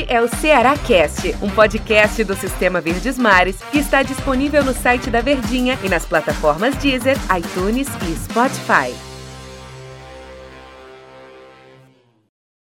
Este é o Ceará Cast, um podcast do Sistema Verdes Mares que está disponível no site da Verdinha e nas plataformas Deezer, iTunes e Spotify.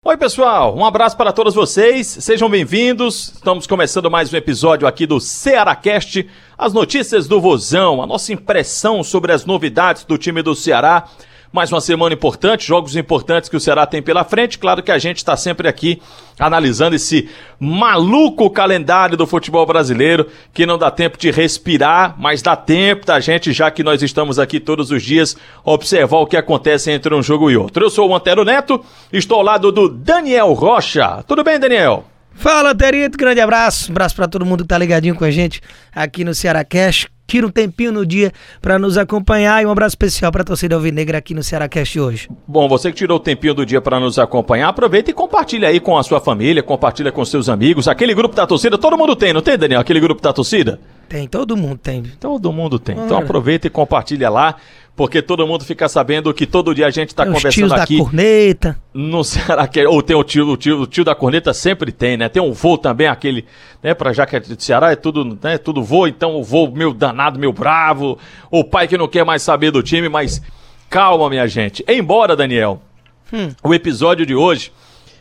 Oi, pessoal, um abraço para todos vocês, sejam bem-vindos. Estamos começando mais um episódio aqui do Cearacast, as notícias do Vozão, a nossa impressão sobre as novidades do time do Ceará. Mais uma semana importante, jogos importantes que o Ceará tem pela frente. Claro que a gente está sempre aqui analisando esse maluco calendário do futebol brasileiro, que não dá tempo de respirar, mas dá tempo da gente, já que nós estamos aqui todos os dias, observar o que acontece entre um jogo e outro. Eu sou o Antero Neto, estou ao lado do Daniel Rocha. Tudo bem, Daniel? Fala, Terito, grande abraço. Um abraço para todo mundo que tá ligadinho com a gente aqui no Ceará Cash tira um tempinho no dia para nos acompanhar e um abraço especial para a torcida alvinegra aqui no Ceará Cast hoje. Bom, você que tirou o tempinho do dia para nos acompanhar, aproveita e compartilha aí com a sua família, compartilha com seus amigos. Aquele grupo da torcida, todo mundo tem, não tem, Daniel? Aquele grupo da torcida? Tem, todo mundo tem. Todo mundo tem. Então aproveita e compartilha lá porque todo mundo fica sabendo que todo dia a gente está conversando aqui. da corneta. Não será que ou tem o tio, o tio, o tio da corneta sempre tem, né? Tem um voo também aquele, né, para já que é de Ceará é tudo, né, tudo voo, então o voo meu danado, meu bravo, o pai que não quer mais saber do time, mas calma, minha gente. Embora, Daniel, hum. o episódio de hoje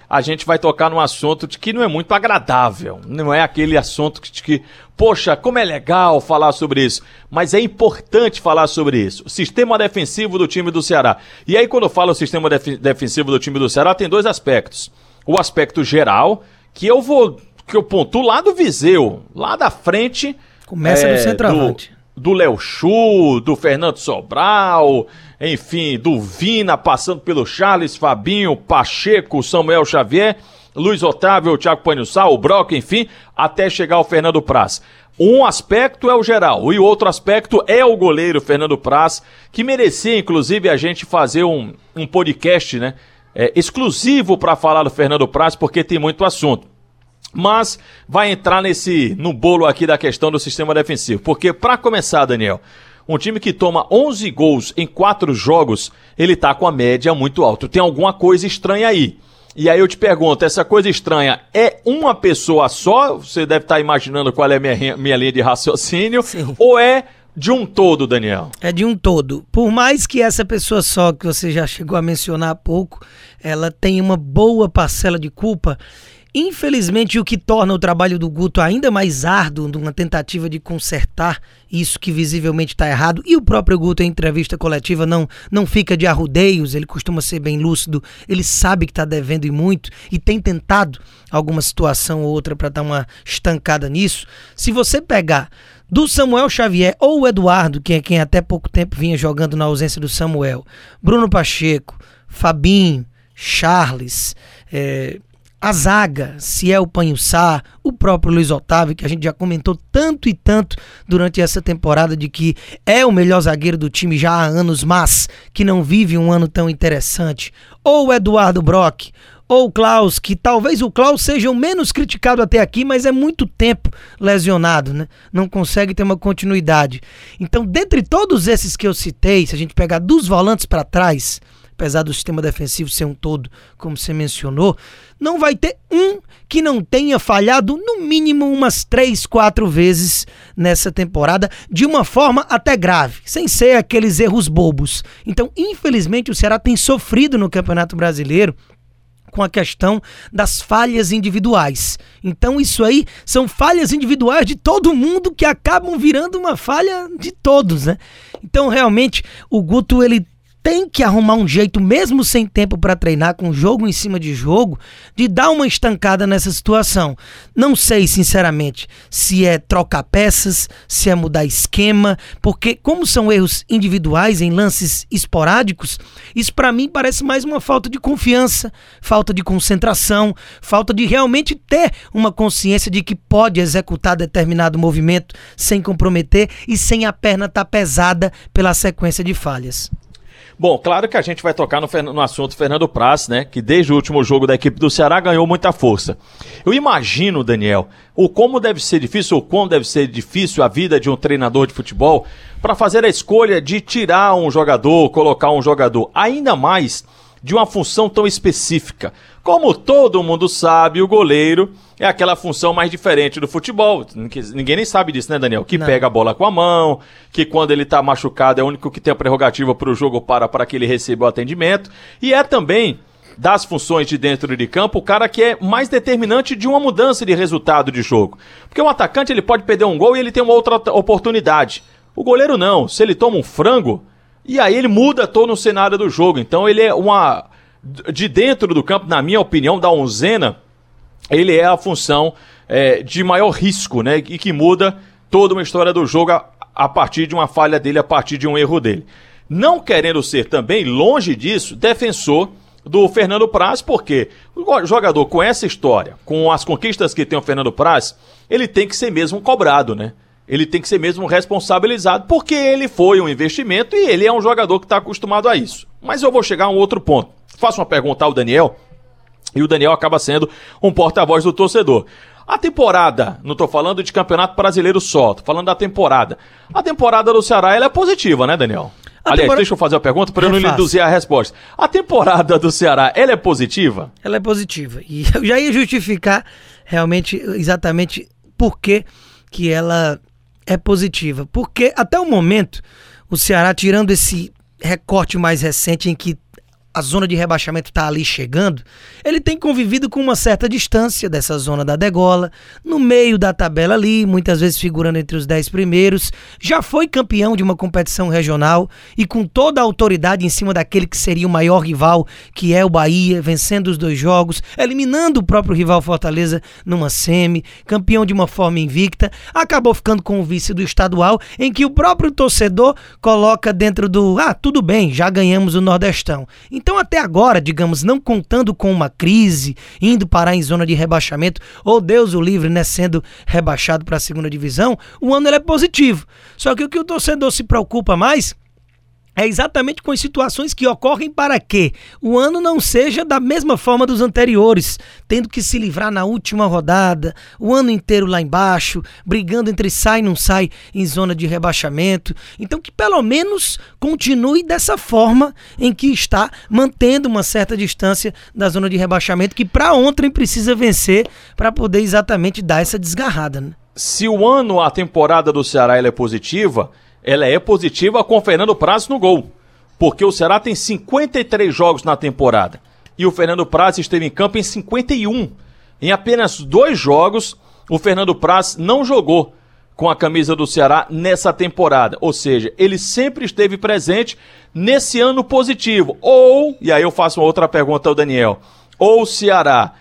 a gente vai tocar num assunto de que não é muito agradável. Não é aquele assunto que, de que, poxa, como é legal falar sobre isso. Mas é importante falar sobre isso. O sistema defensivo do time do Ceará. E aí, quando eu falo sistema def defensivo do time do Ceará, tem dois aspectos. O aspecto geral, que eu vou. que eu pontuo lá do Viseu, lá da frente. Começa é, do centroavante do Léo Chu, do Fernando Sobral, enfim, do Vina, passando pelo Charles, Fabinho, Pacheco, Samuel Xavier, Luiz Otávio, o Thiago Panhussal, o Brock, enfim, até chegar ao Fernando Praz. Um aspecto é o geral e o outro aspecto é o goleiro Fernando Praz, que merecia, inclusive, a gente fazer um, um podcast, né? É, exclusivo para falar do Fernando Praz, porque tem muito assunto mas vai entrar nesse no bolo aqui da questão do sistema defensivo. Porque para começar, Daniel, um time que toma 11 gols em 4 jogos, ele tá com a média muito alta. Tem alguma coisa estranha aí. E aí eu te pergunto, essa coisa estranha é uma pessoa só? Você deve estar tá imaginando qual é a minha, minha linha de raciocínio. Sim. Ou é de um todo, Daniel? É de um todo. Por mais que essa pessoa só, que você já chegou a mencionar há pouco, ela tenha uma boa parcela de culpa, Infelizmente, o que torna o trabalho do Guto ainda mais árduo numa tentativa de consertar isso que visivelmente está errado, e o próprio Guto em entrevista coletiva não, não fica de arrudeios, ele costuma ser bem lúcido, ele sabe que está devendo e muito, e tem tentado alguma situação ou outra para dar uma estancada nisso. Se você pegar do Samuel Xavier ou o Eduardo, que é quem até pouco tempo vinha jogando na ausência do Samuel, Bruno Pacheco, Fabinho, Charles, é, a zaga, se é o Panhussá, o próprio Luiz Otávio, que a gente já comentou tanto e tanto durante essa temporada de que é o melhor zagueiro do time já há anos, mas que não vive um ano tão interessante, ou o Eduardo Brock, ou o Klaus, que talvez o Klaus seja o menos criticado até aqui, mas é muito tempo lesionado, né? Não consegue ter uma continuidade. Então, dentre todos esses que eu citei, se a gente pegar dos volantes para trás, apesar do sistema defensivo ser um todo, como você mencionou, não vai ter um que não tenha falhado no mínimo umas três, quatro vezes nessa temporada, de uma forma até grave, sem ser aqueles erros bobos. Então, infelizmente, o Ceará tem sofrido no Campeonato Brasileiro com a questão das falhas individuais. Então isso aí são falhas individuais de todo mundo que acabam virando uma falha de todos, né? Então realmente o Guto ele tem que arrumar um jeito, mesmo sem tempo para treinar, com jogo em cima de jogo, de dar uma estancada nessa situação. Não sei, sinceramente, se é trocar peças, se é mudar esquema, porque, como são erros individuais em lances esporádicos, isso para mim parece mais uma falta de confiança, falta de concentração, falta de realmente ter uma consciência de que pode executar determinado movimento sem comprometer e sem a perna estar tá pesada pela sequência de falhas. Bom, claro que a gente vai tocar no, no assunto Fernando Praz, né? Que desde o último jogo da equipe do Ceará ganhou muita força. Eu imagino, Daniel, o como deve ser difícil, ou quão deve ser difícil a vida de um treinador de futebol para fazer a escolha de tirar um jogador, colocar um jogador, ainda mais de uma função tão específica Como todo mundo sabe, o goleiro é aquela função mais diferente do futebol. Ninguém nem sabe disso, né, Daniel? Que Não. pega a bola com a mão, que quando ele tá machucado é o único que tem a prerrogativa para o jogo para para que ele receba o atendimento. E é também das funções de dentro de campo, o cara que é mais determinante de uma mudança de resultado de jogo. Porque um atacante ele pode perder um gol e ele tem uma outra oportunidade. O goleiro não. Se ele toma um frango, e aí ele muda todo o cenário do jogo. Então ele é uma. De dentro do campo, na minha opinião, da onzena, ele é a função é, de maior risco, né? E que muda toda uma história do jogo a, a partir de uma falha dele, a partir de um erro dele. Não querendo ser também, longe disso, defensor do Fernando Praz, porque o jogador com essa história, com as conquistas que tem o Fernando Praz, ele tem que ser mesmo cobrado, né? Ele tem que ser mesmo responsabilizado, porque ele foi um investimento e ele é um jogador que está acostumado a isso. Mas eu vou chegar a um outro ponto. Faço uma pergunta ao Daniel, e o Daniel acaba sendo um porta-voz do torcedor. A temporada, não estou falando de campeonato brasileiro só, tô falando da temporada. A temporada do Ceará ela é positiva, né, Daniel? A Aliás, temporada... deixa eu fazer a pergunta para eu não é induzir a resposta. A temporada do Ceará, ela é positiva? Ela é positiva. E eu já ia justificar realmente exatamente por que, que ela é positiva. Porque até o momento, o Ceará, tirando esse recorte mais recente em que a zona de rebaixamento está ali chegando, ele tem convivido com uma certa distância dessa zona da degola, no meio da tabela ali, muitas vezes figurando entre os dez primeiros, já foi campeão de uma competição regional e com toda a autoridade em cima daquele que seria o maior rival, que é o Bahia, vencendo os dois jogos, eliminando o próprio rival Fortaleza numa semi, campeão de uma forma invicta, acabou ficando com o vice do estadual, em que o próprio torcedor coloca dentro do, ah, tudo bem, já ganhamos o Nordestão. Então, até agora, digamos, não contando com uma crise, indo parar em zona de rebaixamento, ou Deus o livre, né, sendo rebaixado para a segunda divisão, o ano é positivo. Só que o que o torcedor se preocupa mais é exatamente com as situações que ocorrem para que o ano não seja da mesma forma dos anteriores, tendo que se livrar na última rodada, o ano inteiro lá embaixo, brigando entre sai e não sai em zona de rebaixamento. Então que pelo menos continue dessa forma em que está, mantendo uma certa distância da zona de rebaixamento que para ontem precisa vencer para poder exatamente dar essa desgarrada. Né? Se o ano, a temporada do Ceará é positiva, ela é positiva com Fernando Praz no gol. Porque o Ceará tem 53 jogos na temporada. E o Fernando Praz esteve em campo em 51. Em apenas dois jogos, o Fernando Praz não jogou com a camisa do Ceará nessa temporada. Ou seja, ele sempre esteve presente nesse ano positivo. Ou, e aí eu faço uma outra pergunta ao Daniel, ou o Ceará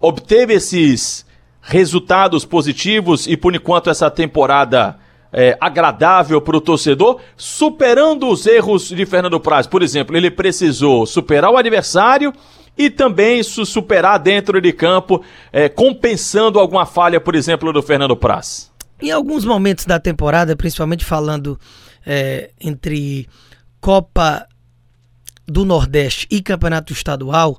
obteve esses resultados positivos e por enquanto essa temporada é, agradável para o torcedor, superando os erros de Fernando Praz. Por exemplo, ele precisou superar o adversário e também superar dentro de campo, é, compensando alguma falha, por exemplo, do Fernando Praz. Em alguns momentos da temporada, principalmente falando é, entre Copa do Nordeste e Campeonato Estadual,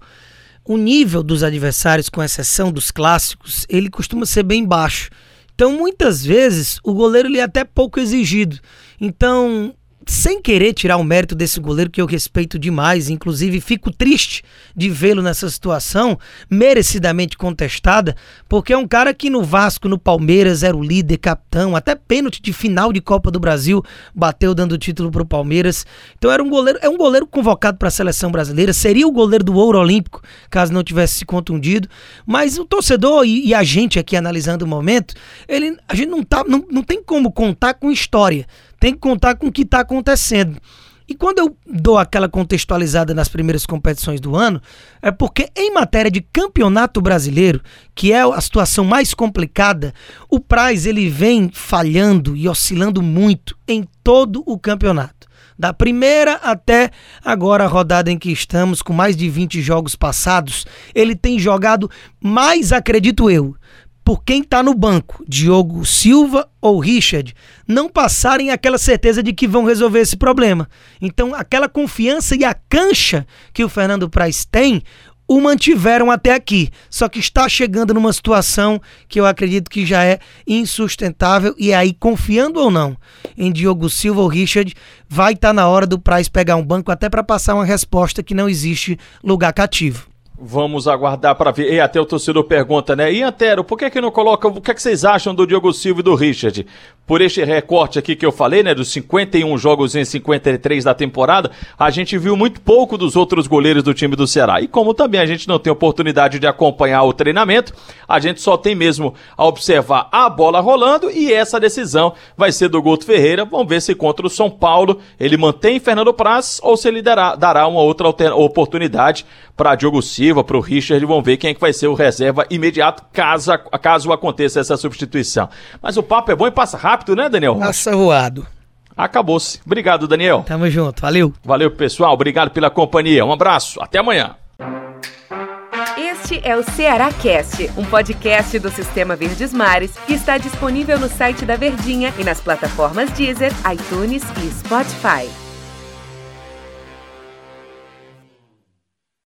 o nível dos adversários, com exceção dos clássicos, ele costuma ser bem baixo. Então, muitas vezes, o goleiro ele é até pouco exigido. Então, sem querer tirar o mérito desse goleiro que eu respeito demais, inclusive fico triste de vê-lo nessa situação, merecidamente contestada, porque é um cara que no Vasco, no Palmeiras, era o líder, capitão, até pênalti de final de Copa do Brasil, bateu dando título pro Palmeiras. Então era um goleiro, é um goleiro convocado para a seleção brasileira, seria o goleiro do ouro olímpico, caso não tivesse se contundido, mas o torcedor e, e a gente aqui analisando o momento, ele a gente não tá não, não tem como contar com história tem que contar com o que está acontecendo. E quando eu dou aquela contextualizada nas primeiras competições do ano, é porque em matéria de campeonato brasileiro, que é a situação mais complicada, o Praz ele vem falhando e oscilando muito em todo o campeonato. Da primeira até agora a rodada em que estamos, com mais de 20 jogos passados, ele tem jogado mais, acredito eu, por quem está no banco, Diogo Silva ou Richard, não passarem aquela certeza de que vão resolver esse problema. Então, aquela confiança e a cancha que o Fernando Praz tem, o mantiveram até aqui. Só que está chegando numa situação que eu acredito que já é insustentável. E aí, confiando ou não em Diogo Silva ou Richard, vai estar tá na hora do Praz pegar um banco até para passar uma resposta que não existe lugar cativo. Vamos aguardar para ver. E até o torcedor pergunta, né? E Antero, por que que não coloca. O que, é que vocês acham do Diogo Silva e do Richard? Por este recorte aqui que eu falei, né? Dos 51 jogos em 53 da temporada, a gente viu muito pouco dos outros goleiros do time do Ceará. E como também a gente não tem oportunidade de acompanhar o treinamento, a gente só tem mesmo a observar a bola rolando e essa decisão vai ser do Guto Ferreira. Vamos ver se contra o São Paulo ele mantém Fernando Praz ou se ele dará, dará uma outra oportunidade para Diogo Silva, para o Richard, vão ver quem é que vai ser o reserva imediato caso, caso aconteça essa substituição. Mas o papo é bom e passa rápido, né, Daniel? Passa voado. Acabou-se. Obrigado, Daniel. Tamo junto, valeu. Valeu, pessoal. Obrigado pela companhia. Um abraço. Até amanhã. Este é o Ceará Cast, um podcast do Sistema Verdes Mares que está disponível no site da Verdinha e nas plataformas Deezer, iTunes e Spotify.